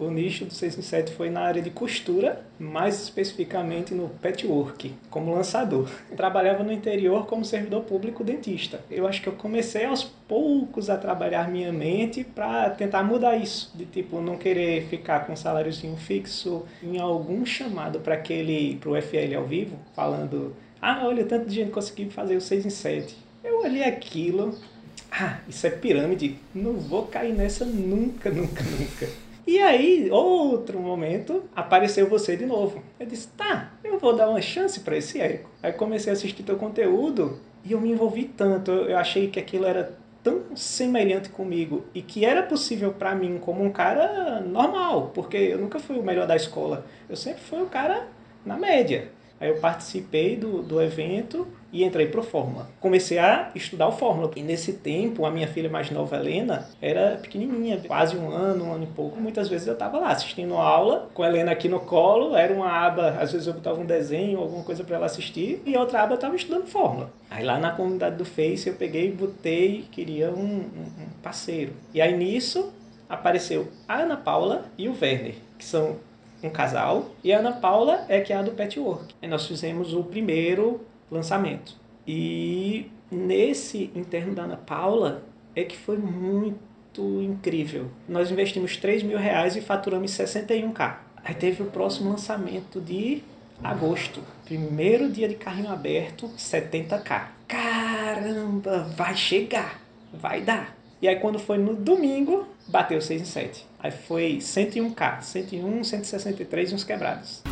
o nicho do 6 em 7 foi na área de costura, mais especificamente no patchwork, como lançador. Trabalhava no interior como servidor público dentista. Eu acho que eu comecei aos poucos a trabalhar minha mente para tentar mudar isso, de tipo não querer ficar com um saláriozinho fixo em algum chamado para aquele pro FL ao vivo, falando: "Ah, olha, tanto de gente conseguiu fazer o 6 em 7". Eu olhei aquilo, ah, isso é pirâmide, não vou cair nessa nunca, nunca, nunca. E aí, outro momento, apareceu você de novo. Eu disse, tá, eu vou dar uma chance para esse Érico. Aí comecei a assistir teu conteúdo e eu me envolvi tanto, eu achei que aquilo era tão semelhante comigo e que era possível para mim como um cara normal, porque eu nunca fui o melhor da escola, eu sempre fui o cara na média. Aí eu participei do, do evento e entrei pro Fórmula. Comecei a estudar o Fórmula. E nesse tempo, a minha filha mais nova, Helena, era pequenininha, quase um ano, um ano e pouco. Muitas vezes eu estava lá assistindo aula, com a Helena aqui no colo. Era uma aba, às vezes eu botava um desenho, alguma coisa para ela assistir. E outra aba eu estava estudando Fórmula. Aí lá na comunidade do Face eu peguei e botei, queria um, um, um parceiro. E aí nisso apareceu a Ana Paula e o Werner, que são um casal, e a Ana Paula é que é a do Patchwork. E nós fizemos o primeiro lançamento. E nesse interno da Ana Paula é que foi muito incrível. Nós investimos 3 mil reais e faturamos 61k. Aí teve o próximo lançamento de agosto. Primeiro dia de carrinho aberto, 70k. Caramba, vai chegar, vai dar. E aí quando foi no domingo, bateu 6 em 7. Aí foi 101k, 101, 163 e uns quebrados.